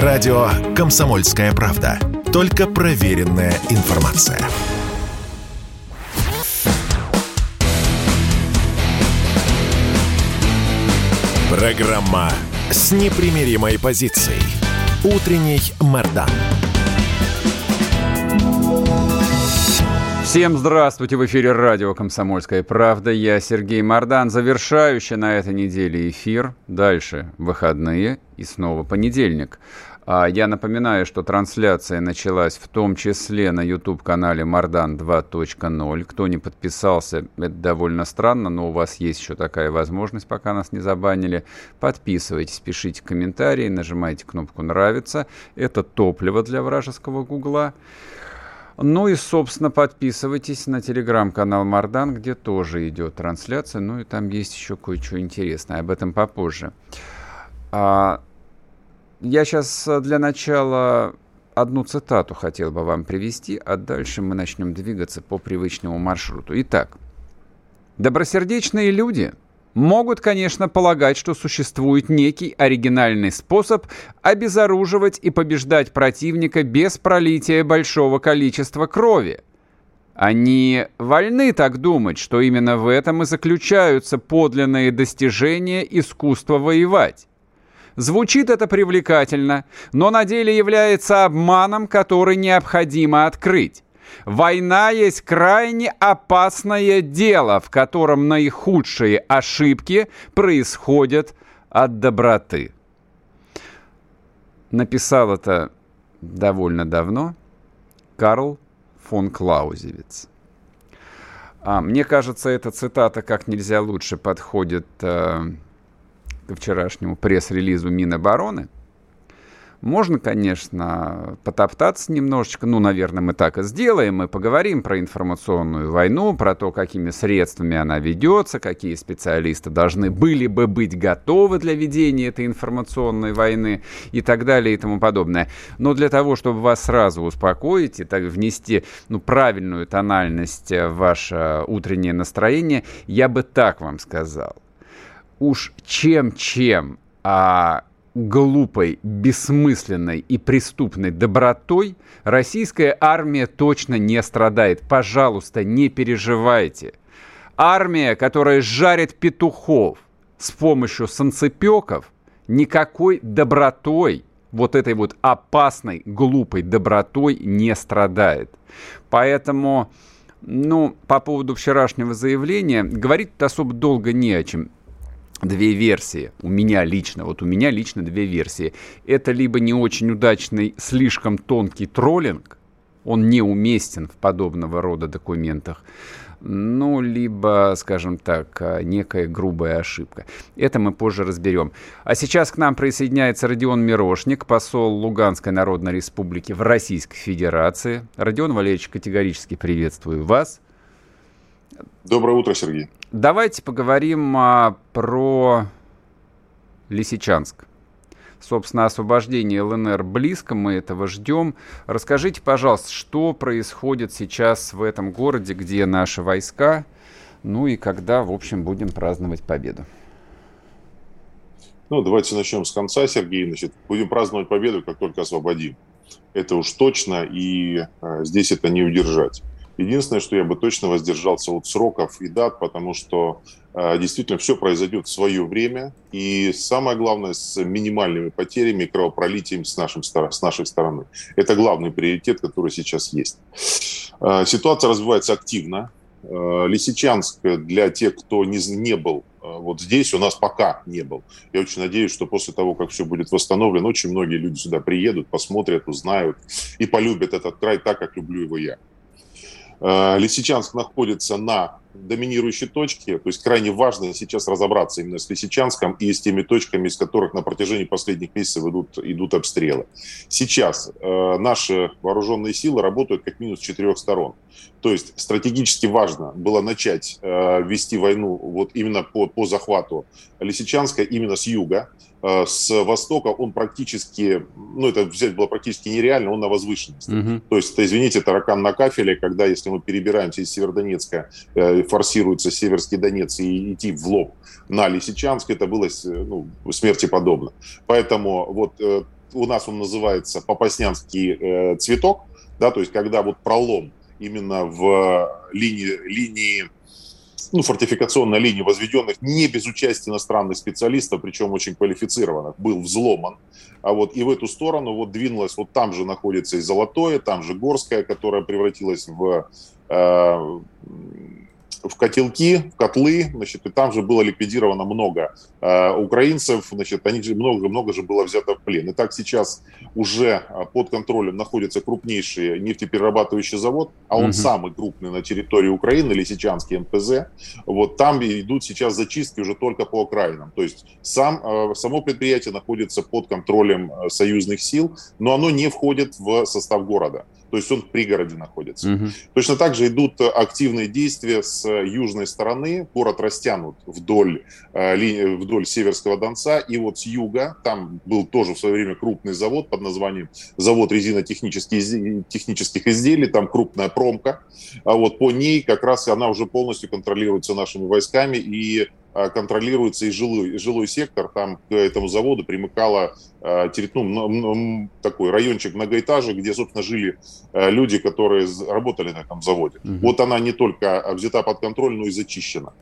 Радио «Комсомольская правда». Только проверенная информация. Программа с непримиримой позицией. Утренний Мордан. Всем здравствуйте! В эфире радио «Комсомольская правда». Я Сергей Мордан, завершающий на этой неделе эфир. Дальше выходные и снова понедельник. А я напоминаю, что трансляция началась в том числе на YouTube-канале Мардан 2.0. Кто не подписался, это довольно странно, но у вас есть еще такая возможность, пока нас не забанили. Подписывайтесь, пишите комментарии, нажимайте кнопку «Нравится». Это топливо для вражеского гугла. Ну и, собственно, подписывайтесь на телеграм-канал Мардан, где тоже идет трансляция. Ну и там есть еще кое-что интересное. Об этом попозже. А, я сейчас э, для начала одну цитату хотел бы вам привести, а дальше мы начнем двигаться по привычному маршруту. Итак, добросердечные люди могут, конечно, полагать, что существует некий оригинальный способ обезоруживать и побеждать противника без пролития большого количества крови. Они вольны так думать, что именно в этом и заключаются подлинные достижения искусства воевать. Звучит это привлекательно, но на деле является обманом, который необходимо открыть. Война есть крайне опасное дело, в котором наихудшие ошибки происходят от доброты. Написал это довольно давно Карл фон Клаузевиц. А, мне кажется, эта цитата как нельзя лучше подходит э, к вчерашнему пресс-релизу Минобороны. Можно, конечно, потоптаться немножечко, ну, наверное, мы так и сделаем, мы поговорим про информационную войну, про то, какими средствами она ведется, какие специалисты должны были бы быть готовы для ведения этой информационной войны и так далее и тому подобное. Но для того, чтобы вас сразу успокоить и так внести ну, правильную тональность в ваше утреннее настроение, я бы так вам сказал. Уж чем-чем, а глупой, бессмысленной и преступной добротой российская армия точно не страдает. Пожалуйста, не переживайте. Армия, которая жарит петухов с помощью санцепеков, никакой добротой, вот этой вот опасной, глупой добротой не страдает. Поэтому, ну, по поводу вчерашнего заявления, говорить особо долго не о чем две версии. У меня лично, вот у меня лично две версии. Это либо не очень удачный, слишком тонкий троллинг, он неуместен в подобного рода документах, ну, либо, скажем так, некая грубая ошибка. Это мы позже разберем. А сейчас к нам присоединяется Родион Мирошник, посол Луганской Народной Республики в Российской Федерации. Родион Валерьевич, категорически приветствую вас. Доброе утро, Сергей. Давайте поговорим а, про Лисичанск. Собственно, освобождение ЛНР близко, мы этого ждем. Расскажите, пожалуйста, что происходит сейчас в этом городе, где наши войска, ну и когда, в общем, будем праздновать победу? Ну, давайте начнем с конца, Сергей. Значит, будем праздновать победу, как только освободим. Это уж точно, и э, здесь это не удержать. Единственное, что я бы точно воздержался от сроков и дат, потому что э, действительно все произойдет в свое время. И самое главное, с минимальными потерями, кровопролитием с, нашим, с нашей стороны. Это главный приоритет, который сейчас есть. Э, ситуация развивается активно. Э, Лисичанск для тех, кто не, не был вот здесь, у нас пока не был. Я очень надеюсь, что после того, как все будет восстановлено, очень многие люди сюда приедут, посмотрят, узнают и полюбят этот край так, как люблю его я. Э, Лисичанск находится на доминирующей точке, то есть крайне важно сейчас разобраться именно с Лисичанском и с теми точками, из которых на протяжении последних месяцев идут, идут обстрелы. Сейчас э, наши вооруженные силы работают как минимум с четырех сторон. То есть стратегически важно было начать э, вести войну вот именно по, по захвату Лисичанска именно с юга, Э, с востока он практически, ну это взять было практически нереально, он на возвышенности. Угу. То есть, это, извините, таракан на кафеле, когда если мы перебираемся из Северодонецка, э, форсируется Северский Донец и идти в лоб на Лисичанск, это было ну, смерти подобно. Поэтому вот у нас он называется Попаснянский э, цветок, да, то есть когда вот пролом именно в линии, линии ну, фортификационной линии возведенных не без участия иностранных специалистов, причем очень квалифицированных, был взломан. А вот и в эту сторону вот двинулась, вот там же находится и Золотое, там же Горская, которая превратилась в э, в котелки, в котлы, значит, и там же было ликвидировано много э, украинцев, значит, они же много, много же было взято в плен. И так сейчас уже э, под контролем находится крупнейший нефтеперерабатывающий завод, а он угу. самый крупный на территории Украины, Лисичанский МПЗ. Вот там идут сейчас зачистки уже только по окраинам. То есть сам, э, само предприятие находится под контролем э, союзных сил, но оно не входит в состав города то есть он в пригороде находится. Угу. Точно так же идут активные действия с южной стороны, город растянут вдоль, э, вдоль Северского Донца, и вот с юга, там был тоже в свое время крупный завод под названием завод резинотехнических технических изделий, там крупная промка, а вот по ней как раз она уже полностью контролируется нашими войсками, и Э, контролируется и жилой, и жилой сектор. Там к этому заводу примыкало э, ну, такой райончик многоэтажек, где, собственно, жили э, люди, которые работали на этом заводе. Угу. Вот она не только взята под контроль, но и зачищена.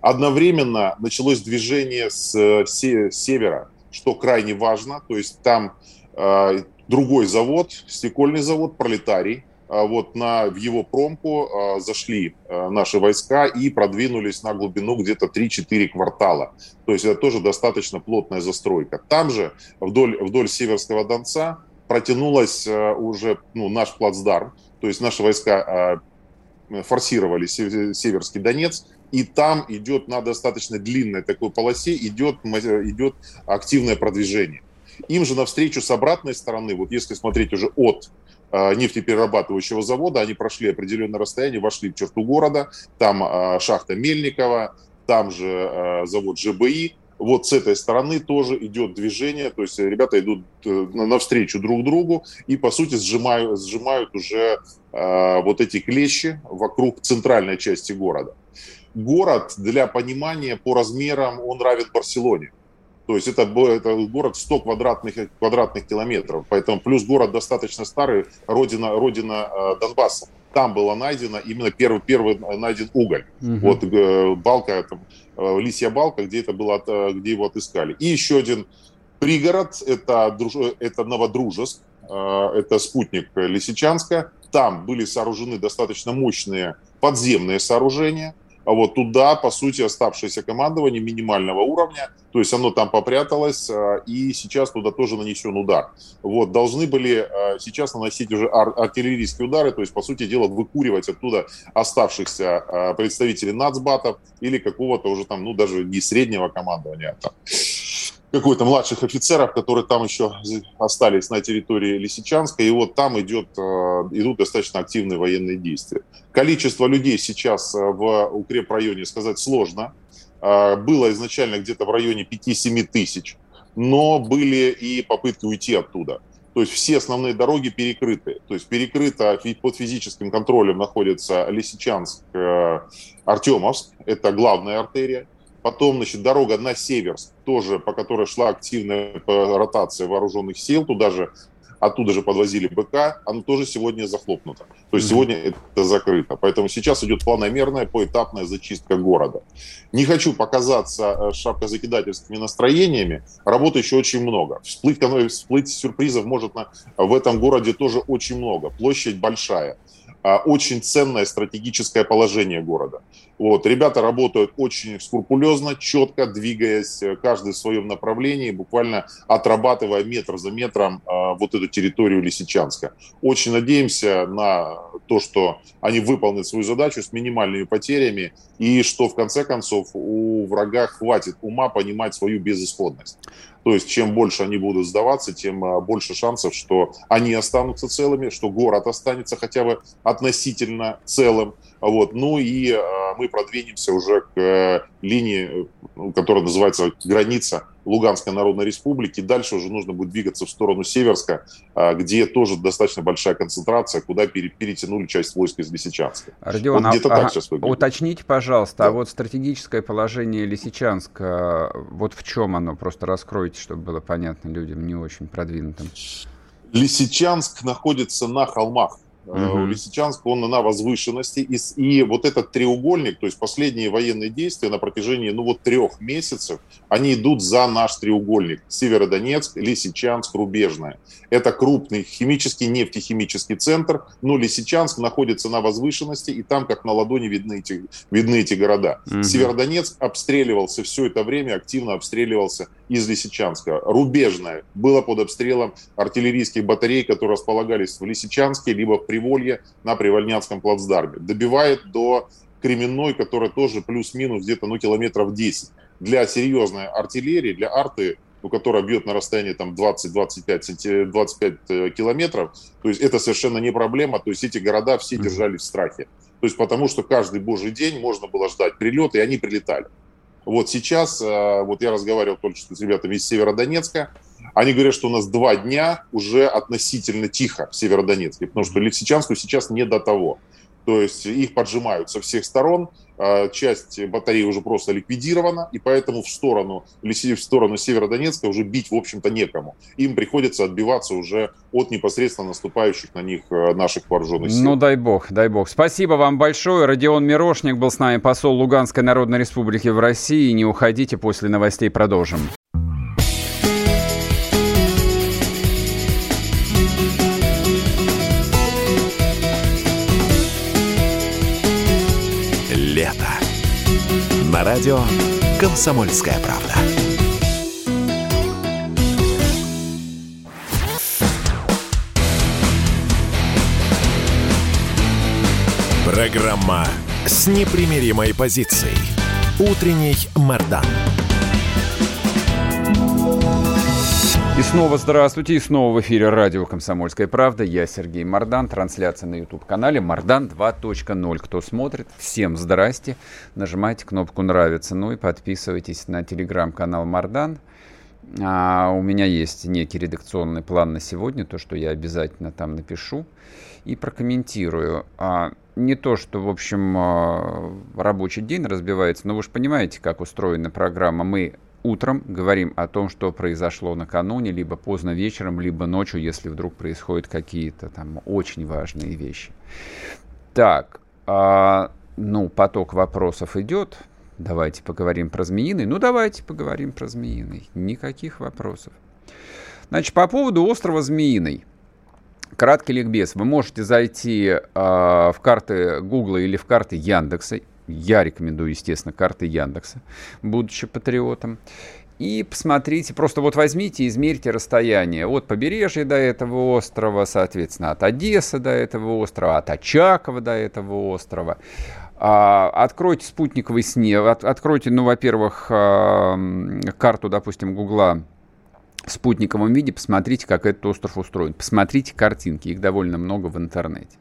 Одновременно началось движение с севера, что крайне важно. То есть там другой завод, стекольный завод, пролетарий, а вот на, в его промку а, зашли а, наши войска и продвинулись на глубину где-то 3-4 квартала. То есть это тоже достаточно плотная застройка. Там же вдоль, вдоль Северского Донца протянулась уже ну, наш плацдарм, то есть наши войска форсировали Северский Донец, и там идет на достаточно длинной такой полосе идет, идет активное продвижение. Им же навстречу с обратной стороны, вот если смотреть уже от Э, нефтеперерабатывающего завода. Они прошли определенное расстояние, вошли в черту города. Там э, шахта Мельникова, там же э, завод ЖБИ. Вот с этой стороны тоже идет движение, то есть ребята идут навстречу друг другу и, по сути, сжимают, сжимают уже вот эти клещи вокруг центральной части города. Город, для понимания, по размерам он равен Барселоне. То есть это, это город 100 квадратных, квадратных километров. Поэтому плюс город достаточно старый, родина, родина э, Донбасса. Там было найдено именно первый, первый найден уголь. Угу. Вот э, балка, там, э, лисья балка, где, это было, где его отыскали. И еще один пригород, это, это Новодружеск, это спутник Лисичанска. Там были сооружены достаточно мощные подземные сооружения – а вот туда, по сути, оставшееся командование минимального уровня, то есть оно там попряталось, а, и сейчас туда тоже нанесен удар. Вот, должны были а, сейчас наносить уже ар- артиллерийские удары, то есть, по сути дела, выкуривать оттуда оставшихся а, представителей нацбатов или какого-то уже там, ну, даже не среднего командования, а там, какой-то младших офицеров, которые там еще остались на территории Лисичанска, и вот там идет, э, идут достаточно активные военные действия. Количество людей сейчас э, в укрепрайоне сказать сложно. Э, было изначально где-то в районе 5-7 тысяч, но были и попытки уйти оттуда. То есть все основные дороги перекрыты. То есть перекрыто под физическим контролем находится Лисичанск, Артемовск, это главная артерия. Потом, значит, дорога на север, тоже, по которой шла активная ротация вооруженных сил, туда же, оттуда же подвозили БК, она тоже сегодня захлопнута. То есть mm-hmm. сегодня это закрыто. Поэтому сейчас идет планомерная, поэтапная зачистка города. Не хочу показаться э, шапкозакидательскими настроениями. Работы еще очень много. Всплыть, всплыть сюрпризов может на, в этом городе тоже очень много. Площадь большая. А, очень ценное стратегическое положение города. Вот, ребята работают очень скрупулезно, четко двигаясь, э, каждый в своем направлении, буквально отрабатывая метр за метром э, вот эту территорию Лисичанска. Очень надеемся на то, что они выполнят свою задачу с минимальными потерями и что в конце концов у врага хватит ума понимать свою безысходность. То есть чем больше они будут сдаваться, тем а, больше шансов, что они останутся целыми, что город останется хотя бы относительно целым. Вот. Ну и мы продвинемся уже к линии, которая называется граница Луганской Народной Республики. Дальше уже нужно будет двигаться в сторону Северска, где тоже достаточно большая концентрация, куда перетянули часть войск из Лисичанска. Родион, вот где-то а, так выглядит. Уточните, пожалуйста, а да. а вот стратегическое положение Лисичанска, вот в чем оно? Просто раскройте, чтобы было понятно людям не очень продвинутым. Лисичанск находится на холмах Угу. Лисичанск, он на возвышенности. И, и вот этот треугольник, то есть последние военные действия на протяжении, ну вот трех месяцев, они идут за наш треугольник. Северодонецк, Лисичанск, Рубежная. Это крупный химический, нефтехимический центр, но Лисичанск находится на возвышенности, и там как на ладони видны эти, видны эти города. Угу. Северодонецк обстреливался все это время, активно обстреливался из Лисичанска. Рубежная была под обстрелом артиллерийских батарей, которые располагались в Лисичанске, либо в Приволье на Привольнянском плацдарме. Добивает до Кременной, которая тоже плюс-минус где-то ну, километров 10. Для серьезной артиллерии, для арты, ну, которая бьет на расстоянии там 20-25 25 э, километров, то есть это совершенно не проблема. То есть эти города все держали в страхе. То есть потому что каждый божий день можно было ждать прилет, и они прилетали. Вот сейчас, э, вот я разговаривал только что с ребятами из Северодонецка, они говорят, что у нас два дня уже относительно тихо в Северодонецке, потому что Лисичанску сейчас не до того. То есть их поджимают со всех сторон, часть батареи уже просто ликвидирована, и поэтому в сторону, в сторону Северодонецка уже бить, в общем-то, некому. Им приходится отбиваться уже от непосредственно наступающих на них э, наших вооруженных сил. Ну, дай бог, дай бог. Спасибо вам большое. Родион Мирошник был с нами, посол Луганской Народной Республики в России. Не уходите, после новостей продолжим. На радио «Комсомольская правда». Программа с непримиримой позицией. Утренний Мордан. И снова здравствуйте, и снова в эфире радио «Комсомольская правда». Я Сергей Мордан, трансляция на YouTube-канале «Мордан 2.0». Кто смотрит, всем здрасте. Нажимайте кнопку «Нравится», ну и подписывайтесь на телеграм-канал «Мордан». А, у меня есть некий редакционный план на сегодня, то, что я обязательно там напишу и прокомментирую. А, не то, что, в общем, а, рабочий день разбивается, но вы же понимаете, как устроена программа. Мы утром говорим о том, что произошло накануне, либо поздно вечером, либо ночью, если вдруг происходят какие-то там очень важные вещи. Так, а, ну, поток вопросов идет. Давайте поговорим про змеиный. Ну, давайте поговорим про змеиный. Никаких вопросов. Значит, по поводу острова Змеиный. Краткий ликбез. Вы можете зайти э, в карты Гугла или в карты Яндекса я рекомендую, естественно, карты Яндекса, будучи патриотом. И посмотрите, просто вот возьмите измерьте расстояние от побережья до этого острова, соответственно, от Одессы до этого острова, от Очакова до этого острова. А, откройте спутниковый снег, от, откройте, ну, во-первых, карту, допустим, Гугла в спутниковом виде, посмотрите, как этот остров устроен. Посмотрите картинки, их довольно много в интернете.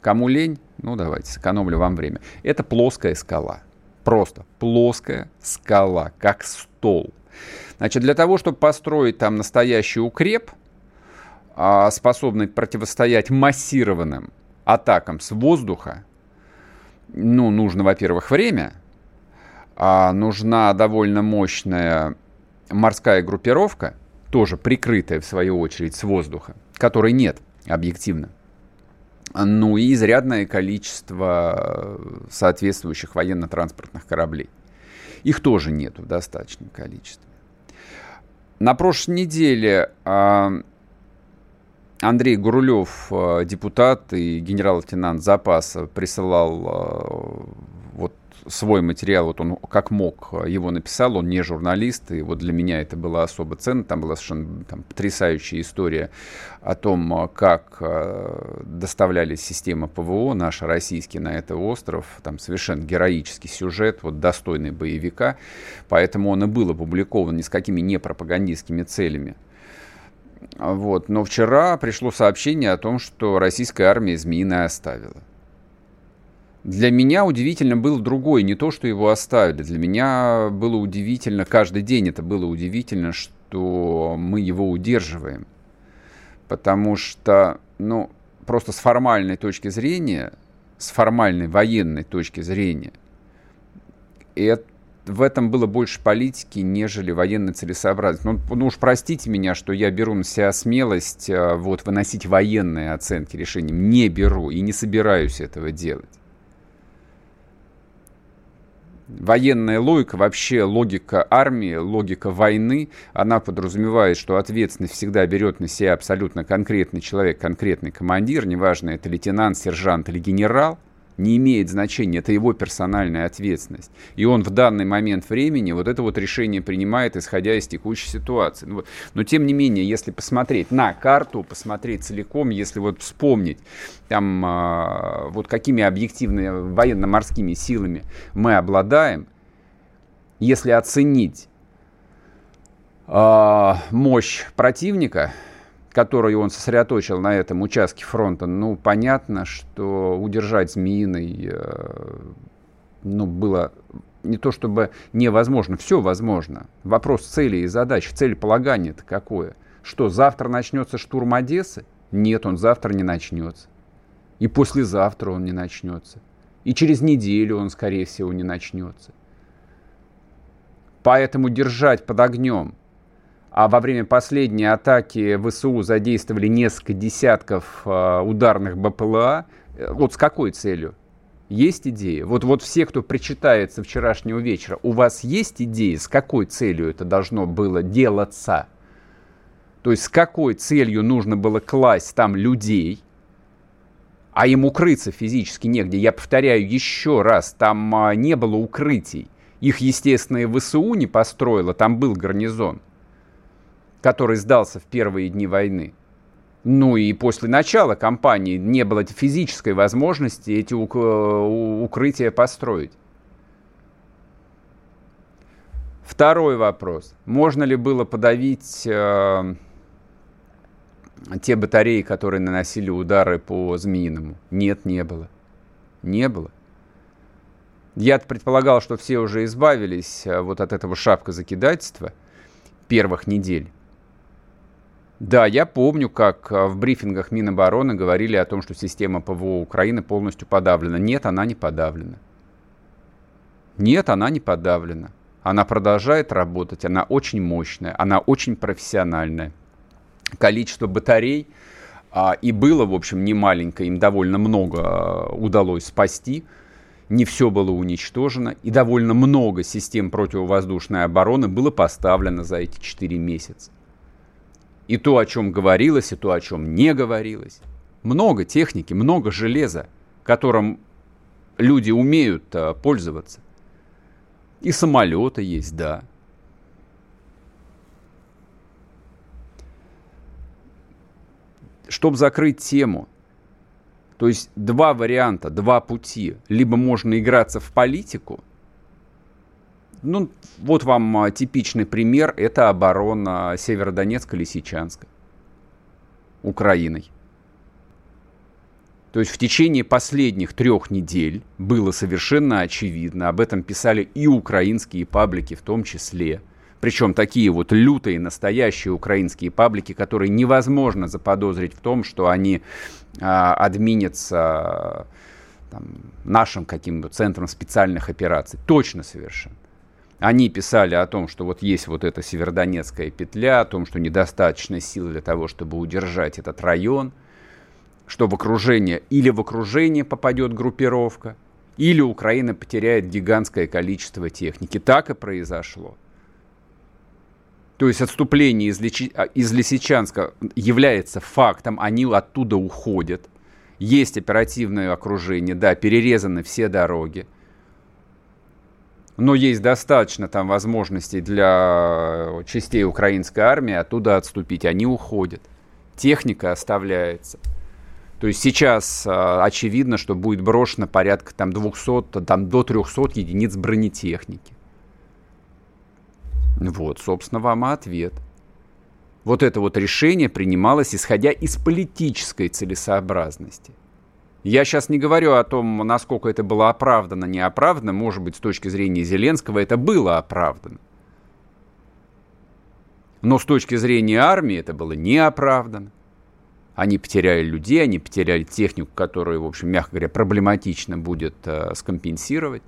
Кому лень? Ну, давайте, сэкономлю вам время. Это плоская скала. Просто плоская скала, как стол. Значит, для того, чтобы построить там настоящий укреп, а, способный противостоять массированным атакам с воздуха, ну, нужно, во-первых, время, а нужна довольно мощная морская группировка, тоже прикрытая, в свою очередь, с воздуха, которой нет объективно ну и изрядное количество соответствующих военно-транспортных кораблей. Их тоже нет в достаточном количестве. На прошлой неделе а, Андрей Гурулев, а, депутат и генерал-лейтенант запаса, присылал свой материал, вот он как мог его написал, он не журналист, и вот для меня это было особо ценно, там была совершенно там, потрясающая история о том, как э, доставляли системы ПВО наши российские на этот остров, там совершенно героический сюжет, вот достойный боевика, поэтому он и был опубликован ни с какими не пропагандистскими целями. Вот. Но вчера пришло сообщение о том, что российская армия Змеиное оставила. Для меня удивительно было другое, не то, что его оставили. Для меня было удивительно, каждый день это было удивительно, что мы его удерживаем. Потому что, ну, просто с формальной точки зрения, с формальной военной точки зрения, это в этом было больше политики, нежели военной целесообразности. Ну, ну уж простите меня, что я беру на себя смелость э, вот, выносить военные оценки решениям. Не беру и не собираюсь этого делать. Военная логика, вообще логика армии, логика войны, она подразумевает, что ответственность всегда берет на себя абсолютно конкретный человек, конкретный командир, неважно, это лейтенант, сержант или генерал – не имеет значения, это его персональная ответственность. И он в данный момент времени вот это вот решение принимает, исходя из текущей ситуации. Ну, но тем не менее, если посмотреть на карту, посмотреть целиком, если вот вспомнить, там, э, вот какими объективными военно-морскими силами мы обладаем, если оценить э, мощь противника, который он сосредоточил на этом участке фронта, ну, понятно, что удержать Змеиный, э, ну, было не то чтобы невозможно, все возможно. Вопрос цели и задач, целеполагание-то какое? Что, завтра начнется штурм Одессы? Нет, он завтра не начнется. И послезавтра он не начнется. И через неделю он, скорее всего, не начнется. Поэтому держать под огнем – а во время последней атаки ВСУ задействовали несколько десятков э, ударных БПЛА. Э, вот с какой целью? Есть идеи? Вот, вот все, кто причитается вчерашнего вечера, у вас есть идеи, с какой целью это должно было делаться? То есть с какой целью нужно было класть там людей, а им укрыться физически негде. Я повторяю еще раз, там а, не было укрытий. Их, естественно, ВСУ не построило, там был гарнизон который сдался в первые дни войны. Ну и после начала кампании не было физической возможности эти укрытия построить. Второй вопрос. Можно ли было подавить э, те батареи, которые наносили удары по Змеиному? Нет, не было. Не было. Я предполагал, что все уже избавились э, вот от этого шапка закидательства первых недель. Да, я помню, как а, в брифингах Минобороны говорили о том, что система ПВО Украины полностью подавлена. Нет, она не подавлена. Нет, она не подавлена. Она продолжает работать, она очень мощная, она очень профессиональная. Количество батарей а, и было, в общем, не маленькое, им довольно много а, удалось спасти. Не все было уничтожено, и довольно много систем противовоздушной обороны было поставлено за эти 4 месяца и то, о чем говорилось, и то, о чем не говорилось. Много техники, много железа, которым люди умеют а, пользоваться. И самолеты есть, да. Чтобы закрыть тему, то есть два варианта, два пути. Либо можно играться в политику – ну, вот вам а, типичный пример. Это оборона Северодонецка, Лисичанска. Украиной. То есть в течение последних трех недель было совершенно очевидно, об этом писали и украинские паблики в том числе, причем такие вот лютые, настоящие украинские паблики, которые невозможно заподозрить в том, что они а, админятся там, нашим каким-то центром специальных операций. Точно совершенно. Они писали о том, что вот есть вот эта северодонецкая петля, о том, что недостаточно сил для того, чтобы удержать этот район, что в окружение или в окружение попадет группировка, или Украина потеряет гигантское количество техники. Так и произошло. То есть отступление из, Личи... А, из Лисичанска является фактом, они оттуда уходят. Есть оперативное окружение, да, перерезаны все дороги но есть достаточно там возможностей для э, частей украинской армии оттуда отступить. Они уходят. Техника оставляется. То есть сейчас э, очевидно, что будет брошено порядка там 200, там до 300 единиц бронетехники. Вот, собственно, вам и ответ. Вот это вот решение принималось исходя из политической целесообразности. Я сейчас не говорю о том, насколько это было оправдано, неоправдано. Может быть, с точки зрения Зеленского это было оправдано. Но с точки зрения армии это было неоправдано. Они потеряли людей, они потеряли технику, которую, в общем, мягко говоря, проблематично будет э, скомпенсировать.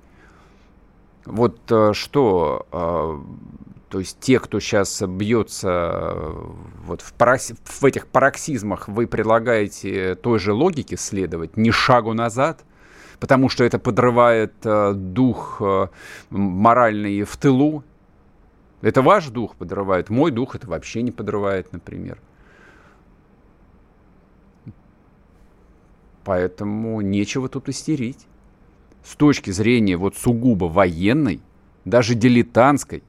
Вот э, что, э, то есть те, кто сейчас бьется э, вот в, паракс... в этих пароксизмах, вы предлагаете той же логике следовать, не шагу назад, потому что это подрывает э, дух э, моральный в тылу. Это ваш дух подрывает, мой дух это вообще не подрывает, например. Поэтому нечего тут истерить. С точки зрения вот сугубо военной, даже дилетантской,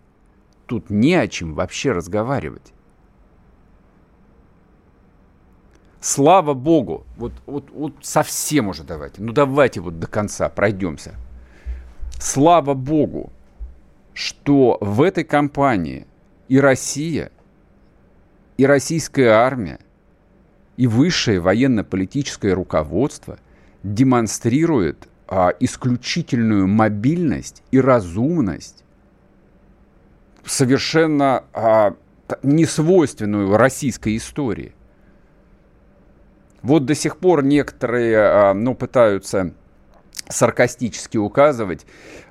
тут не о чем вообще разговаривать. Слава Богу, вот, вот, вот совсем уже давайте, ну давайте вот до конца пройдемся. Слава Богу, что в этой кампании и Россия, и российская армия, и высшее военно-политическое руководство демонстрирует а, исключительную мобильность и разумность, совершенно а, несвойственную российской истории. Вот до сих пор некоторые а, ну, пытаются саркастически указывать.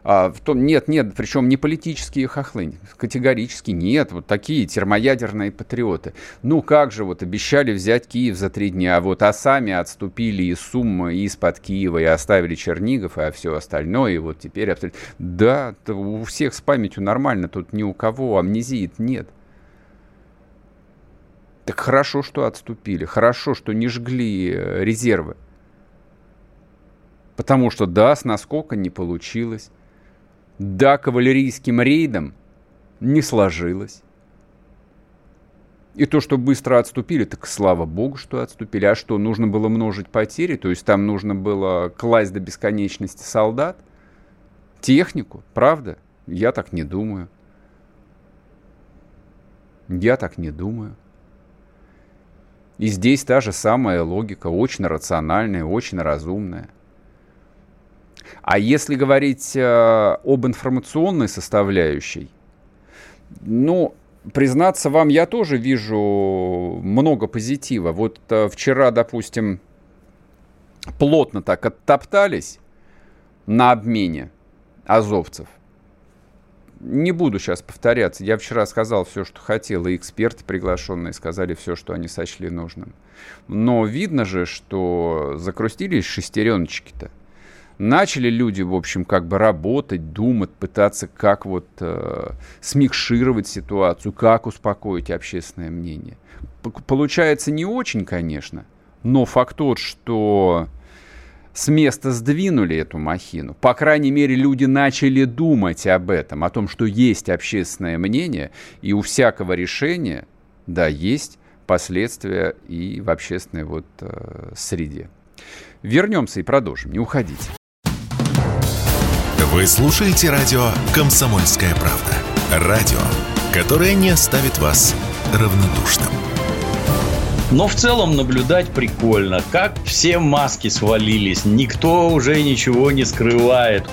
А, в том, нет, нет, причем не политические хохлы, категорически нет, вот такие термоядерные патриоты. Ну как же, вот обещали взять Киев за три дня, а вот а сами отступили из Суммы, из-под Киева и оставили Чернигов, а все остальное, и вот теперь... Да, у всех с памятью нормально, тут ни у кого амнезии нет. Так хорошо, что отступили, хорошо, что не жгли э, резервы. Потому что да, с наскока не получилось. Да, кавалерийским рейдом не сложилось. И то, что быстро отступили, так слава богу, что отступили. А что, нужно было множить потери? То есть там нужно было класть до бесконечности солдат? Технику, правда? Я так не думаю. Я так не думаю. И здесь та же самая логика, очень рациональная, очень разумная. А если говорить э, об информационной составляющей, ну, признаться вам, я тоже вижу много позитива. Вот э, вчера, допустим, плотно так оттоптались на обмене азовцев. Не буду сейчас повторяться. Я вчера сказал все, что хотел, и эксперты приглашенные сказали все, что они сочли нужным. Но видно же, что закрустились шестереночки-то начали люди, в общем, как бы работать, думать, пытаться как вот э, смикшировать ситуацию, как успокоить общественное мнение. П получается не очень, конечно, но факт тот, что с места сдвинули эту махину. По крайней мере, люди начали думать об этом, о том, что есть общественное мнение, и у всякого решения, да, есть последствия и в общественной вот э, среде. Вернемся и продолжим, не уходите. Вы слушаете радио «Комсомольская правда». Радио, которое не оставит вас равнодушным. Но в целом наблюдать прикольно, как все маски свалились, никто уже ничего не скрывает.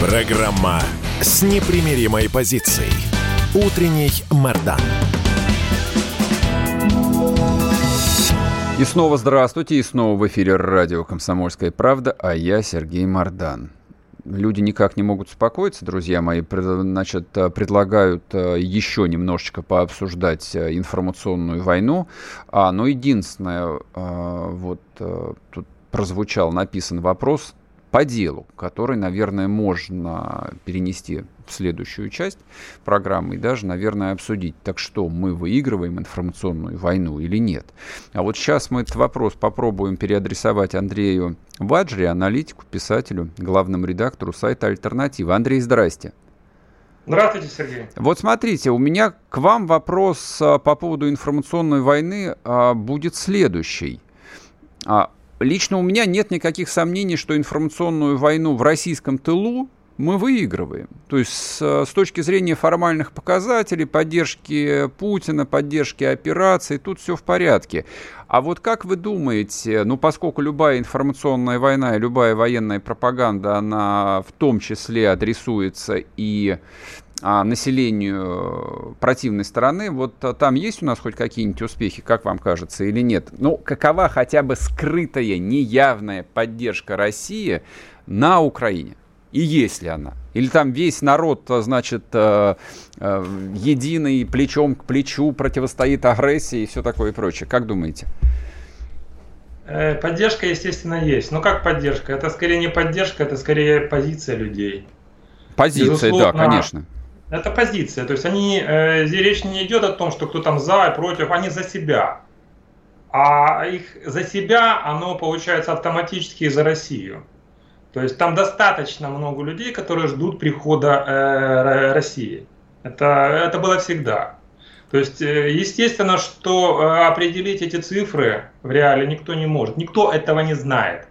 Программа с непримиримой позицией. Утренний Мордан. И снова здравствуйте, и снова в эфире радио «Комсомольская правда», а я Сергей Мордан. Люди никак не могут успокоиться, друзья мои, значит, э, предлагают э, еще немножечко пообсуждать э, информационную войну, а, но единственное, вот тут прозвучал, написан вопрос, по делу, который, наверное, можно перенести следующую часть программы и даже, наверное, обсудить, так что мы выигрываем информационную войну или нет. А вот сейчас мы этот вопрос попробуем переадресовать Андрею Ваджри, аналитику, писателю, главному редактору сайта «Альтернатива». Андрей, здрасте. Здравствуйте, Сергей. Вот смотрите, у меня к вам вопрос а, по поводу информационной войны а, будет следующий. А, Лично у меня нет никаких сомнений, что информационную войну в российском тылу мы выигрываем. То есть с, с точки зрения формальных показателей, поддержки Путина, поддержки операций, тут все в порядке. А вот как вы думаете, ну поскольку любая информационная война и любая военная пропаганда, она в том числе адресуется и а, населению противной стороны, вот там есть у нас хоть какие-нибудь успехи, как вам кажется, или нет? Ну, какова хотя бы скрытая, неявная поддержка России на Украине? И есть ли она? Или там весь народ, значит, э, э, единый, плечом к плечу противостоит агрессии и все такое и прочее? Как думаете? Э, поддержка, естественно, есть. Но как поддержка? Это скорее не поддержка, это скорее позиция людей. Позиция, Безусловно, да, конечно. Это позиция. То есть они, э, речь не идет о том, что кто там за и против, они за себя. А их за себя, оно получается автоматически за Россию. То есть там достаточно много людей, которые ждут прихода э, России. Это, это было всегда. То есть, э, естественно, что э, определить эти цифры в реале никто не может. Никто этого не знает.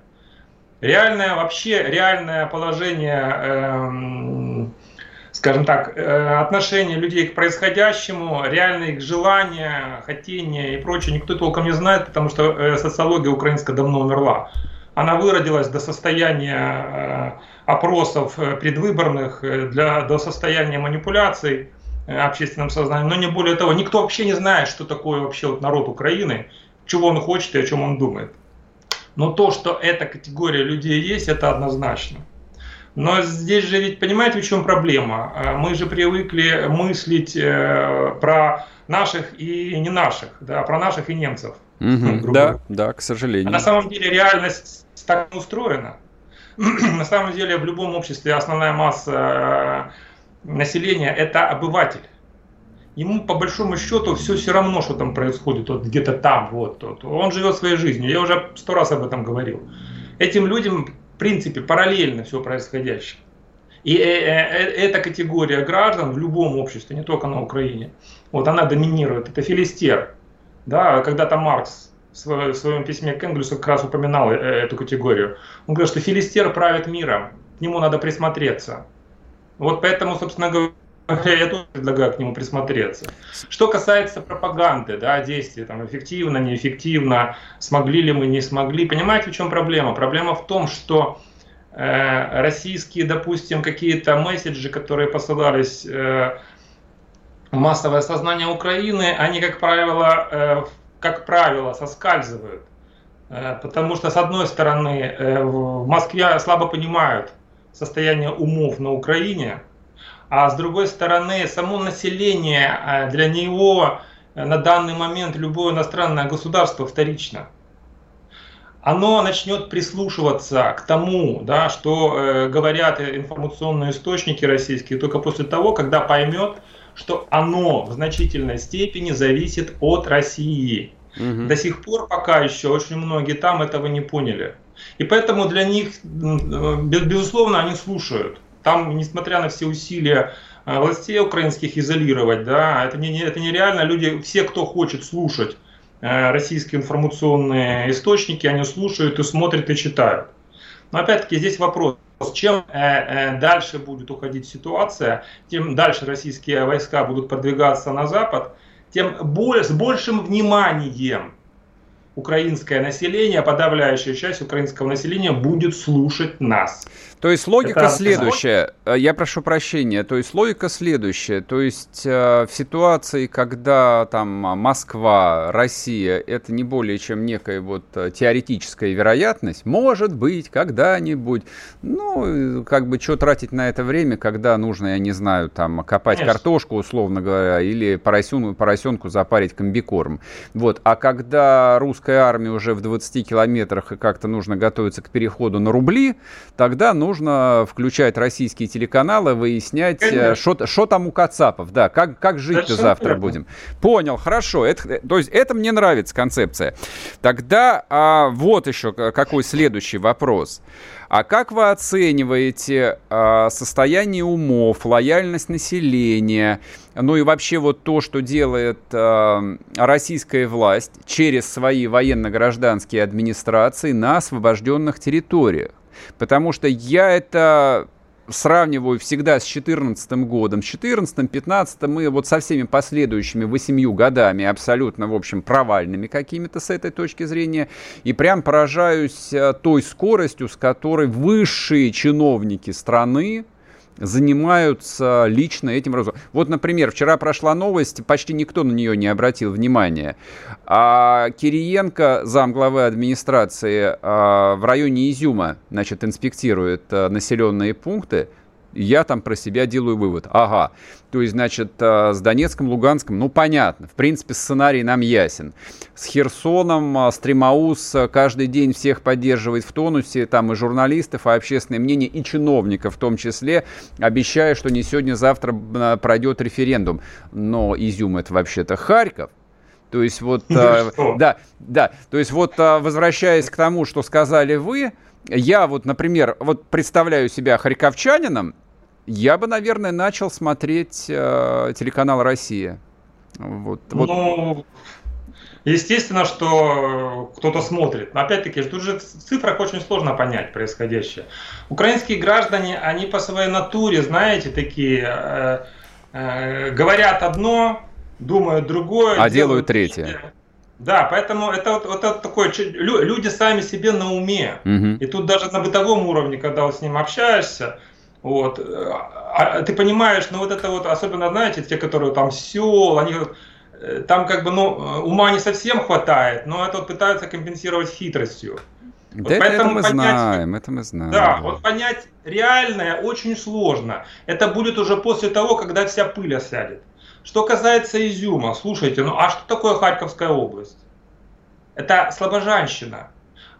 Реальное, вообще реальное положение, э, скажем так, э, отношение людей к происходящему, реальные их желания, хотения и прочее, никто толком не знает, потому что э, социология украинская давно умерла она выродилась до состояния э, опросов э, предвыборных, э, для, до состояния манипуляций общественным сознанием, но не более того. Никто вообще не знает, что такое вообще вот народ Украины, чего он хочет и о чем он думает. Но то, что эта категория людей есть, это однозначно. Но здесь же ведь, понимаете, в чем проблема? Мы же привыкли мыслить про наших и не наших, да, про наших и немцев. Угу, да, да, к сожалению. А на самом деле реальность так устроена. на самом деле в любом обществе основная масса э, населения это обыватель. Ему по большому счету все все равно, что там происходит, вот где-то там, вот, вот. Он живет своей жизнью. Я уже сто раз об этом говорил. Этим людям, в принципе, параллельно все происходящее. И э, э, эта категория граждан в любом обществе, не только на Украине, вот она доминирует. Это филистер. Да, когда-то Маркс в своем письме к Энгельсу как раз упоминал э, эту категорию. Он говорит, что филистер правит миром, к нему надо присмотреться. Вот поэтому, собственно говоря, я тоже предлагаю к нему присмотреться. Что касается пропаганды, да, действий, там, эффективно, неэффективно, смогли ли мы, не смогли. Понимаете, в чем проблема? Проблема в том, что э, российские, допустим, какие-то месседжи, которые посылались э, массовое сознание Украины, они, как правило, э, как правило, соскальзывают. Э, потому что, с одной стороны, э, в Москве слабо понимают состояние умов на Украине, а с другой стороны, само население для него на данный момент любое иностранное государство вторично. Оно начнет прислушиваться к тому, да, что говорят информационные источники российские, только после того, когда поймет, что оно в значительной степени зависит от России. Угу. До сих пор пока еще очень многие там этого не поняли. И поэтому для них, безусловно, они слушают. Там, несмотря на все усилия э, властей украинских изолировать, да, это, не, это нереально. Люди, все, кто хочет слушать э, российские информационные источники, они слушают и смотрят и читают. Но опять-таки здесь вопрос, чем э, э, дальше будет уходить ситуация, тем дальше российские войска будут продвигаться на запад, тем более, с большим вниманием украинское население, подавляющая часть украинского населения будет слушать нас. То есть логика это... следующая. Э, я прошу прощения. То есть логика следующая. То есть э, в ситуации, когда там Москва, Россия, это не более чем некая вот э, теоретическая вероятность, может быть, когда-нибудь, ну, как бы, что тратить на это время, когда нужно, я не знаю, там, копать Конечно. картошку, условно говоря, или поросенку, поросенку запарить комбикорм. Вот. А когда русская армия уже в 20 километрах и как-то нужно готовиться к переходу на рубли, тогда нужно нужно включать российские телеканалы, выяснять, э, что там у Кацапов, да, как, как жить-то завтра верно. будем. Понял, хорошо. Это, то есть это мне нравится концепция. Тогда а, вот еще какой следующий вопрос. А как вы оцениваете а, состояние умов, лояльность населения, ну и вообще вот то, что делает а, российская власть через свои военно-гражданские администрации на освобожденных территориях? Потому что я это сравниваю всегда с 2014 годом. С 2014, 2015 мы вот со всеми последующими восемью годами абсолютно, в общем, провальными какими-то с этой точки зрения. И прям поражаюсь э, той скоростью, с которой высшие чиновники страны, занимаются лично этим разумом. Вот, например, вчера прошла новость, почти никто на нее не обратил внимания. А Кириенко, замглавы администрации, а, в районе Изюма, значит, инспектирует а, населенные пункты я там про себя делаю вывод. Ага, то есть, значит, э, с Донецком, Луганском, ну, понятно. В принципе, сценарий нам ясен. С Херсоном, э, Стримаус э, каждый день всех поддерживает в тонусе, там и журналистов, и общественное мнение, и чиновников в том числе, обещая, что не сегодня-завтра пройдет референдум. Но Изюм это вообще-то Харьков. То есть вот, э, да, да, то есть вот возвращаясь к тому, что сказали вы, я вот, например, вот представляю себя харьковчанином, я бы, наверное, начал смотреть э, телеканал «Россия». Вот, вот. Ну, естественно, что кто-то смотрит. Но опять-таки, тут же в цифрах очень сложно понять происходящее. Украинские граждане, они по своей натуре, знаете, такие, э, э, говорят одно, думают другое. А делают, третье. Да, поэтому это вот, вот это такое, люди сами себе на уме. Угу. И тут даже на бытовом уровне, когда вот с ним общаешься, вот, а, а ты понимаешь, ну вот это вот, особенно, знаете, те, которые там сел, они э, там как бы, ну, ума не совсем хватает, но это вот пытаются компенсировать хитростью. Да вот это, мы понять, знаем, это мы знаем. Да, вот понять реальное очень сложно. Это будет уже после того, когда вся пыль осядет. Что касается Изюма, слушайте, ну а что такое Харьковская область? Это слабожанщина.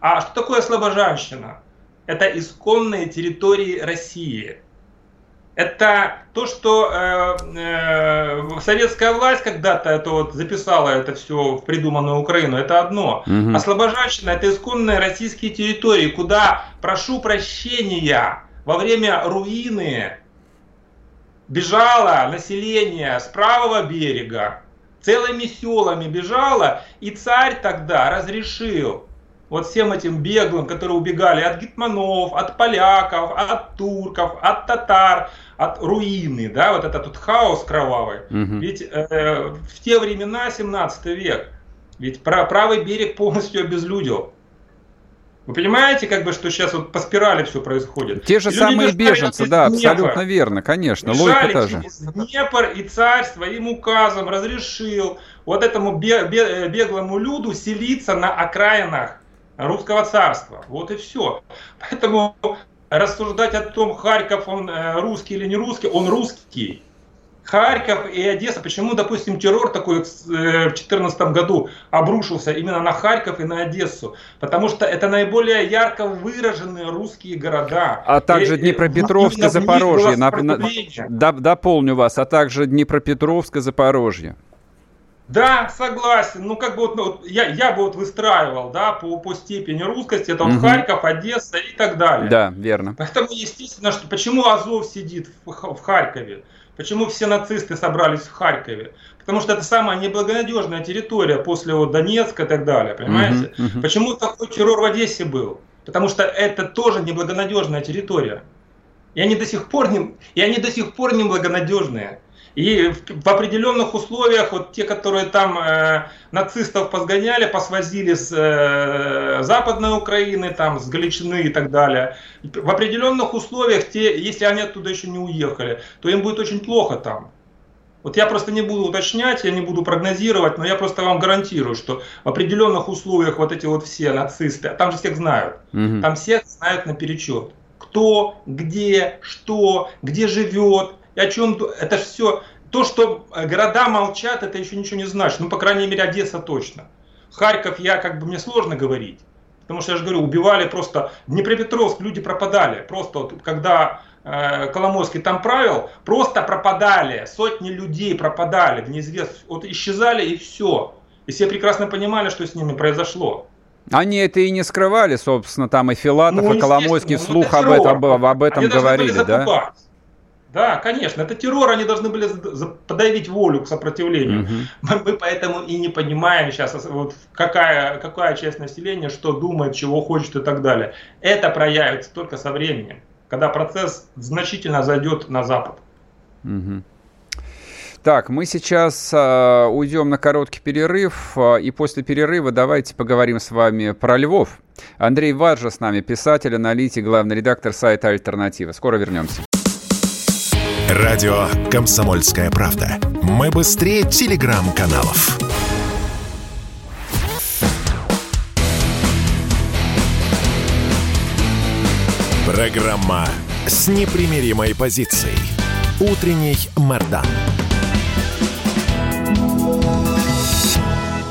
А что такое слабожанщина? Это исконные территории России. Это то, что э, э, советская власть когда-то это вот записала это все в придуманную Украину, это одно. Угу. А слабожанщина это исконные российские территории, куда, прошу прощения, во время руины бежало население с правого берега, целыми селами бежало, и царь тогда разрешил вот всем этим беглым, которые убегали от гетманов, от поляков, от турков, от татар, от руины, да, вот этот тут хаос кровавый. Угу. Ведь э, в те времена, 17 век, ведь правый берег полностью обезлюдил. Вы понимаете, как бы, что сейчас вот по спирали все происходит? Те же и самые беженцы, да, Днепр. абсолютно верно, конечно, логика та же. Днепр и царь своим указом разрешил вот этому беглому люду селиться на окраинах русского царства. Вот и все. Поэтому рассуждать о том, Харьков он э, русский или не русский, он русский. Харьков и Одесса, почему, допустим, террор такой э, в 2014 году обрушился именно на Харьков и на Одессу? Потому что это наиболее ярко выраженные русские города. А также и, Днепропетровск и Запорожье. На, на, дополню вас, а также Днепропетровск и Запорожье. Да, согласен. Ну, как бы вот, ну, я, я бы вот выстраивал, да, по, по степени русскости, это вот угу. Харьков, Одесса и так далее. Да, верно. Поэтому, естественно, что почему Азов сидит в, в Харькове? Почему все нацисты собрались в Харькове? Потому что это самая неблагонадежная территория после вот Донецка и так далее, понимаете? Uh-huh, uh-huh. Почему такой террор в Одессе был? Потому что это тоже неблагонадежная территория. И они до сих пор не, и они до сих пор неблагонадежные. И в, в определенных условиях вот те, которые там э, нацистов позгоняли, посвозили с э, Западной Украины, там с Галичины и так далее, в определенных условиях, те, если они оттуда еще не уехали, то им будет очень плохо там. Вот я просто не буду уточнять, я не буду прогнозировать, но я просто вам гарантирую, что в определенных условиях вот эти вот все нацисты, там же всех знают, угу. там всех знают наперечет. Кто, где, что, где живет, и о чем это все то, что э, города молчат, это еще ничего не значит. Ну, по крайней мере, Одесса точно. Харьков, я как бы мне сложно говорить. Потому что я же говорю, убивали просто Днепропетровск, люди пропадали. Просто вот, когда э, Коломойский там правил, просто пропадали. Сотни людей пропадали в неизвестность. Вот исчезали и все. И все прекрасно понимали, что с ними произошло. Они это и не скрывали, собственно, там и Филатов, ну, и Коломойский вслух ну, об этом, об этом говорили, да? Да, конечно, это террор, они должны были подавить волю к сопротивлению. Угу. Мы, поэтому и не понимаем сейчас, вот, какая, какая часть населения что думает, чего хочет и так далее. Это проявится только со временем. когда процесс значительно зайдет на Запад. Угу. Так, мы сейчас э, уйдем на короткий перерыв, э, и после перерыва давайте поговорим с вами про Львов. Андрей Ваджа с нами, писатель, аналитик, главный редактор сайта «Альтернатива». Скоро вернемся. Радио «Комсомольская правда». Мы быстрее телеграм-каналов. Программа с непримиримой позицией. Утренний Мордан.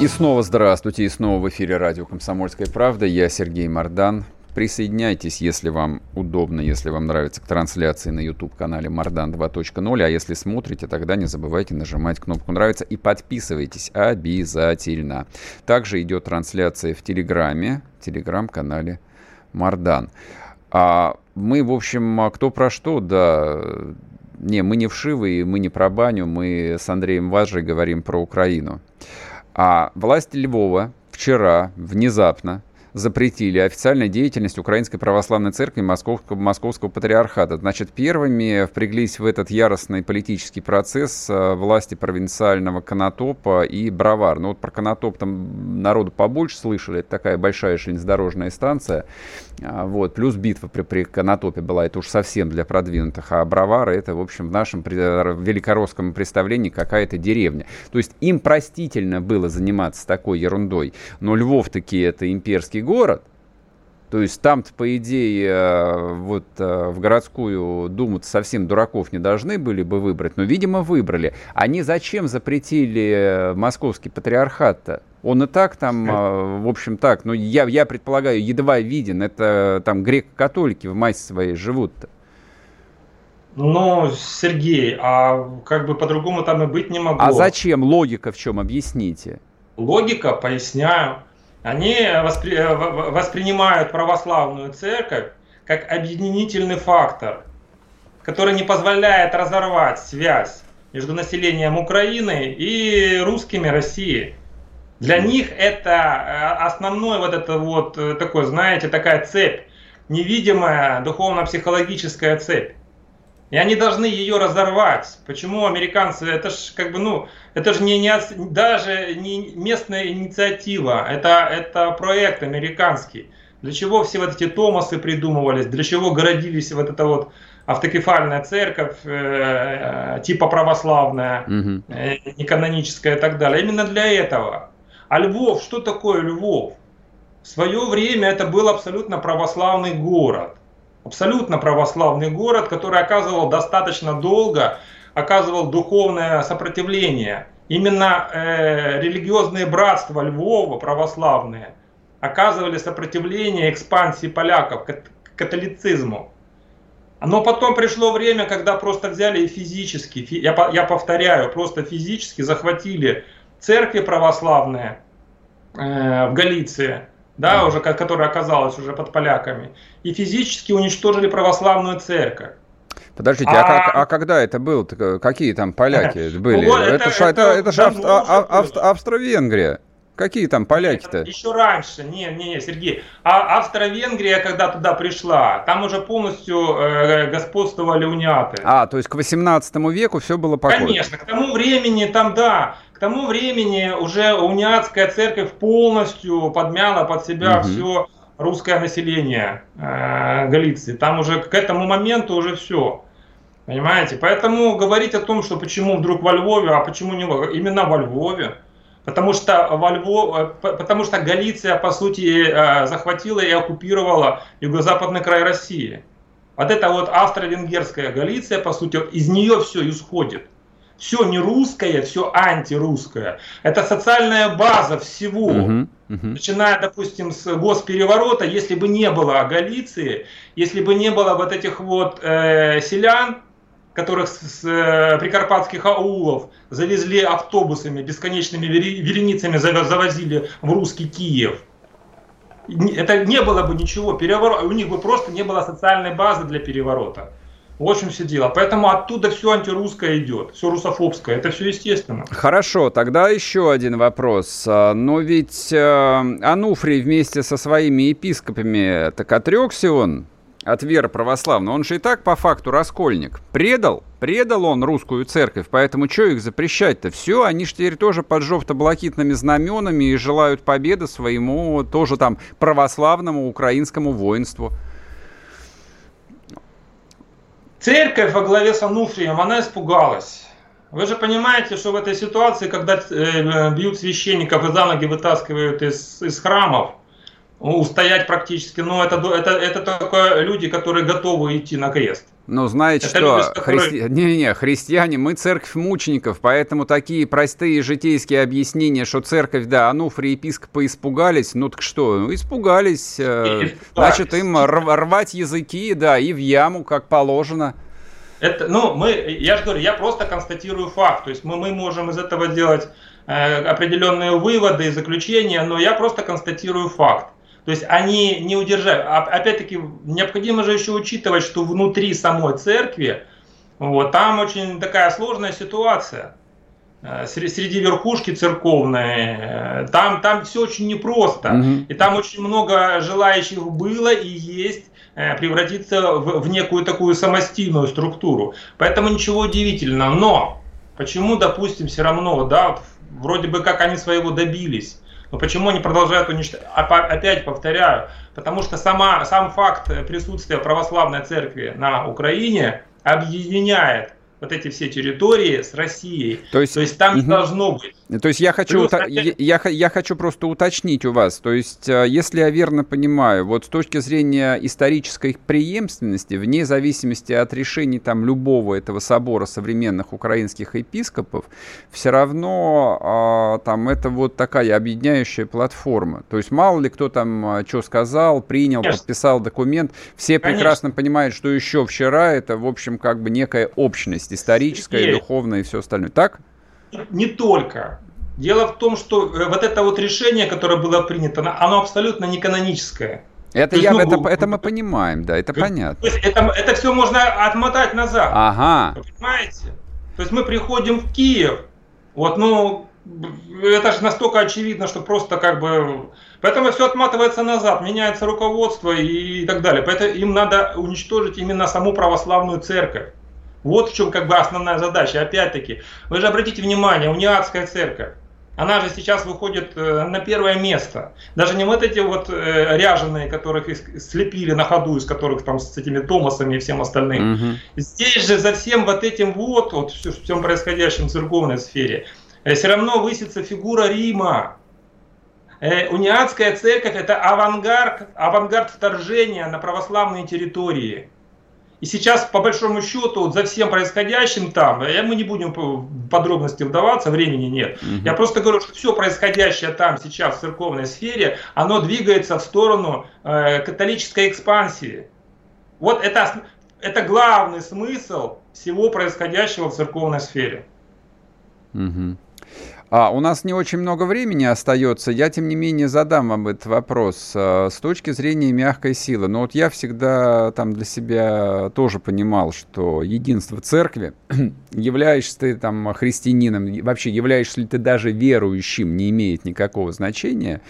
И снова здравствуйте, и снова в эфире радио «Комсомольская правда». Я Сергей Мордан. Присоединяйтесь, если вам удобно, если вам нравится к трансляции на YouTube-канале Мардан 2.0. А если смотрите, тогда не забывайте нажимать кнопку «Нравится» и подписывайтесь обязательно. Также идет трансляция в Телеграме, Телеграм-канале Мардан. А мы, в общем, кто про что, да, не, мы не вшивые, мы не про баню, мы с Андреем Важей говорим про Украину. А власти Львова вчера внезапно запретили официальную деятельность Украинской Православной Церкви Московского, Московского Патриархата. Значит, первыми впряглись в этот яростный политический процесс э, власти провинциального Конотопа и Бровар. Ну вот про Конотоп там народу побольше слышали, это такая большая железнодорожная станция. А, вот. Плюс битва при, при Конотопе была, это уж совсем для продвинутых, а Бровар это, в общем, в нашем великоросском представлении какая-то деревня. То есть им простительно было заниматься такой ерундой, но Львов таки это имперский город, то есть там-то, по идее, э, вот э, в городскую думу совсем дураков не должны были бы выбрать, но, видимо, выбрали. Они зачем запретили э, московский патриархат-то? Он и так там, в общем, так, ну, я, я предполагаю, едва виден. Это там греко-католики в массе своей живут-то. Ну, Сергей, а как бы по-другому там и быть не могло. А зачем? Логика в чем? Объясните. Логика, поясняю они воспри... Э, воспринимают православную церковь как объединительный фактор, который не позволяет разорвать связь между населением Украины и русскими России. Для них это э, основной вот это вот э, такой, знаете, такая цепь, невидимая духовно-психологическая цепь. И они должны ее разорвать. Почему американцы, это же как бы, ну, это же не, не, даже не местная инициатива, это, это проект американский. Для чего все вот эти Томасы придумывались, для чего городились вот эта вот автокефальная церковь, э, типа православная, угу. э, неканоническая и так далее. Именно для этого. А Львов, что такое Львов? В свое время это был абсолютно православный город абсолютно православный город, который оказывал достаточно долго, оказывал духовное сопротивление. Именно э, религиозные братства Львова, православные, оказывали сопротивление экспансии поляков к католицизму. Но потом пришло время, когда просто взяли и физически, я, я повторяю, просто физически захватили церкви православные э, в Галиции, да, уже, которая оказалась уже под поляками, и физически уничтожили православную церковь. Подождите, а, а, как, а когда это было? Какие там поляки были? Ну, это, это, это, это, это же Австро, Австро, Австро-Венгрия. Какие там поляки-то? Еще раньше, не, не, Сергей. А Австро-Венгрия, когда туда пришла, там уже полностью э, господствовали униаты. А, то есть к 18 веку все было покойно? Конечно, к тому времени там, да, тому времени уже униатская церковь полностью подмяла под себя угу. все русское население э, Галиции. Там уже к этому моменту уже все. Понимаете? Поэтому говорить о том, что почему вдруг во Львове, а почему не именно во Львове, Потому что, во Львов, э, потому что Галиция, по сути, э, захватила и оккупировала юго-западный край России. Вот это вот австро-венгерская Галиция, по сути, из нее все исходит. Все не русское, все антирусское. Это социальная база всего. Начиная, допустим, с госпереворота, если бы не было Галиции, если бы не было вот этих вот э, селян, которых с э, прикарпатских аулов завезли автобусами, бесконечными вереницами завозили в русский Киев. Это не было бы ничего, переворот, у них бы просто не было социальной базы для переворота. В общем, все дело. Поэтому оттуда все антирусское идет, все русофобское. Это все естественно. Хорошо, тогда еще один вопрос. А, но ведь э, Ануфрий вместе со своими епископами, так отрекся он от веры православной. Он же и так по факту раскольник. Предал, предал он русскую церковь, поэтому что их запрещать-то? Все, они же теперь тоже под жовто-блакитными знаменами и желают победы своему тоже там православному украинскому воинству. Церковь во главе с Ануфрием, она испугалась. Вы же понимаете, что в этой ситуации, когда э, бьют священников и за ноги вытаскивают из, из храмов, устоять практически, ну, это, это, это только люди, которые готовы идти на крест. Ну, знаете это что, люди, которые... христи... не, не, христиане, мы церковь мучеников, поэтому такие простые житейские объяснения, что церковь, да, Ануфрий епископы испугались, ну так что, ну, испугались, э, значит, им рвать языки, да, и в яму, как положено. Это, ну, мы, я же говорю, я просто констатирую факт, то есть мы, мы можем из этого делать э, определенные выводы и заключения, но я просто констатирую факт. То есть они не удержали. А, опять-таки, необходимо же еще учитывать, что внутри самой церкви, вот, там очень такая сложная ситуация. Э, среди верхушки церковной, э, там, там все очень непросто. Mm-hmm. И там очень много желающих было и есть э, превратиться в, в некую такую самостийную структуру. Поэтому ничего удивительного. Но почему, допустим, все равно, да, вроде бы как они своего добились, но почему они продолжают уничтожать? Опять повторяю, потому что сама, сам факт присутствия православной церкви на Украине объединяет вот эти все территории с Россией. То есть, То есть там угу. должно быть. То есть я хочу, Плюс, ута- я, я, я хочу просто уточнить у вас. То есть, э, если я верно понимаю, вот с точки зрения исторической преемственности, вне зависимости от решений там любого этого собора современных украинских епископов, все равно а, там это вот такая объединяющая платформа. То есть мало ли кто там а, что сказал, принял, Конечно. подписал документ, все Конечно. прекрасно понимают, что еще вчера это, в общем, как бы некая общность историческая, Сергей, духовная и все остальное. Так? Не только. Дело в том, что э, вот это вот решение, которое было принято, оно абсолютно не каноническое. Это, я, есть, ну, это, это мы понимаем, да, это понятно. То есть это, это все можно отмотать назад. Ага. Вы понимаете? То есть мы приходим в Киев, вот, ну, это же настолько очевидно, что просто как бы... Поэтому все отматывается назад, меняется руководство и так далее. Поэтому им надо уничтожить именно саму православную церковь. Вот в чем как бы основная задача. Опять-таки, вы же обратите внимание, униатская церковь, она же сейчас выходит э, на первое место. Даже не вот эти вот э, ряженые, которых слепили на ходу, из которых там с этими Томасами и всем остальным. Угу. Здесь же за всем вот этим вот, вот всем происходящем в церковной сфере, э, все равно высится фигура Рима. Униатская церковь это авангард, авангард вторжения на православные территории. И сейчас, по большому счету, за всем происходящим там, мы не будем в подробности вдаваться, времени нет. Угу. Я просто говорю, что все происходящее там сейчас в церковной сфере, оно двигается в сторону э, католической экспансии. Вот это, это главный смысл всего происходящего в церковной сфере. Угу. А, у нас не очень много времени остается. Я, тем не менее, задам вам этот вопрос. А, с точки зрения мягкой силы. Но вот я всегда там для себя тоже понимал, что единство церкви, являешься ты там христианином, вообще являешься ли ты даже верующим, не имеет никакого значения.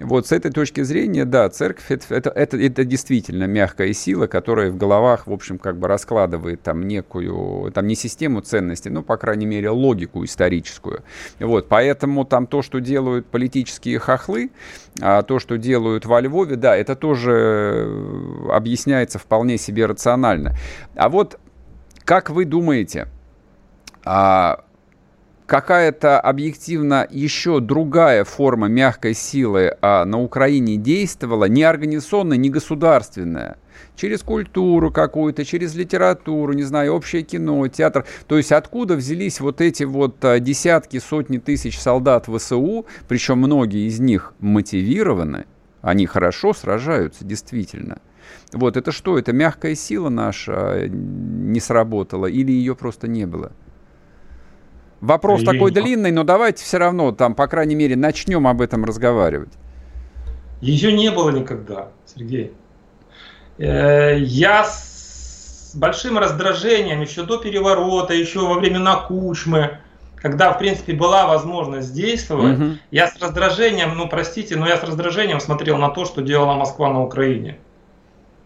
Вот с этой точки зрения, да, церковь это, это, это, это действительно мягкая сила, которая в головах, в общем, как бы раскладывает там некую, там не систему ценностей, но, по крайней мере, логику историческую. Вот, Поэтому там то, что делают политические хохлы, а то, что делают во Львове, да, это тоже э, объясняется вполне себе рационально. А вот как вы думаете, а, какая-то объективно еще другая форма мягкой силы а, на Украине действовала, не организационная, не государственная – через культуру какую-то, через литературу, не знаю, общее кино, театр. То есть откуда взялись вот эти вот а, десятки, сотни тысяч солдат ВСУ, причем многие из них мотивированы, они хорошо сражаются, действительно. Вот это что? Это мягкая сила наша а, не сработала или ее просто не было? Вопрос Я такой длинный, но давайте все равно там, по крайней мере, начнем об этом разговаривать. Ее не было никогда, Сергей. Э, я с большим раздражением еще до переворота, еще во времена Кучмы, когда, в принципе, была возможность действовать, угу. я с раздражением, ну, простите, но я с раздражением смотрел на то, что делала Москва на Украине.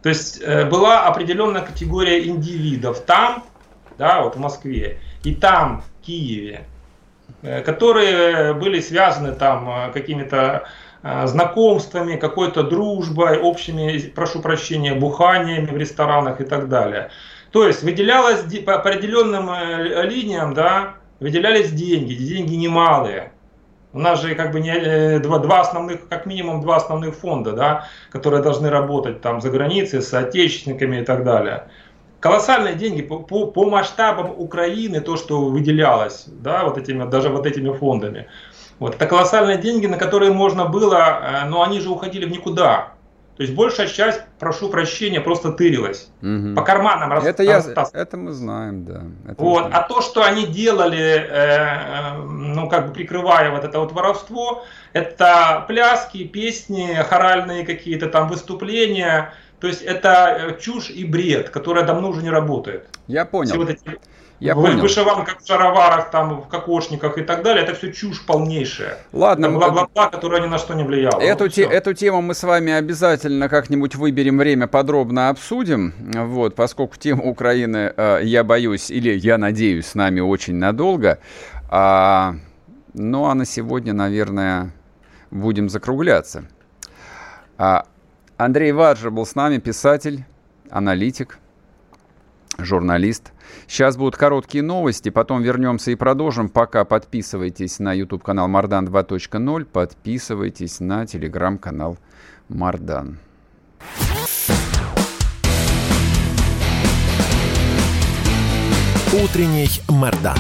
То есть э, была определенная категория индивидов там, да, вот в Москве, и там, в Киеве, э, которые были связаны там какими-то знакомствами, какой-то дружбой, общими, прошу прощения, буханиями в ресторанах и так далее. То есть выделялось по определенным э, линиям, да, выделялись деньги, деньги немалые. У нас же как бы не, э, два, два основных, как минимум два основных фонда, да, которые должны работать там за границей с соотечественниками и так далее. Колоссальные деньги по, по, по масштабам Украины, то, что выделялось, да, вот этими, даже вот этими фондами. Вот, это колоссальные деньги, на которые можно было, э, но они же уходили в никуда. То есть большая часть, прошу прощения, просто тырилась. Угу. По карманам рас, это, я, это мы знаем, да. Это вот. Знаем. А то, что они делали, э, ну, как бы прикрывая вот это вот воровство, это пляски, песни, хоральные какие-то там выступления. То есть это э, чушь и бред, которая давно уже не работает. Я понял. Все вот эти я в понял. вышиванках, в шароварах, там, в кокошниках и так далее, это все чушь полнейшая. Ладно. Бла-бла-бла, которая ни на что не влияла. Эту, те, эту тему мы с вами обязательно как-нибудь выберем время, подробно обсудим. Вот, поскольку тема Украины, э, я боюсь, или я надеюсь, с нами очень надолго. А, ну, а на сегодня, наверное, будем закругляться. А, Андрей Ваджа был с нами, писатель, аналитик, журналист. Сейчас будут короткие новости, потом вернемся и продолжим. Пока подписывайтесь на YouTube-канал Мардан 2.0, подписывайтесь на телеграм-канал Мардан. Утренний Мардан.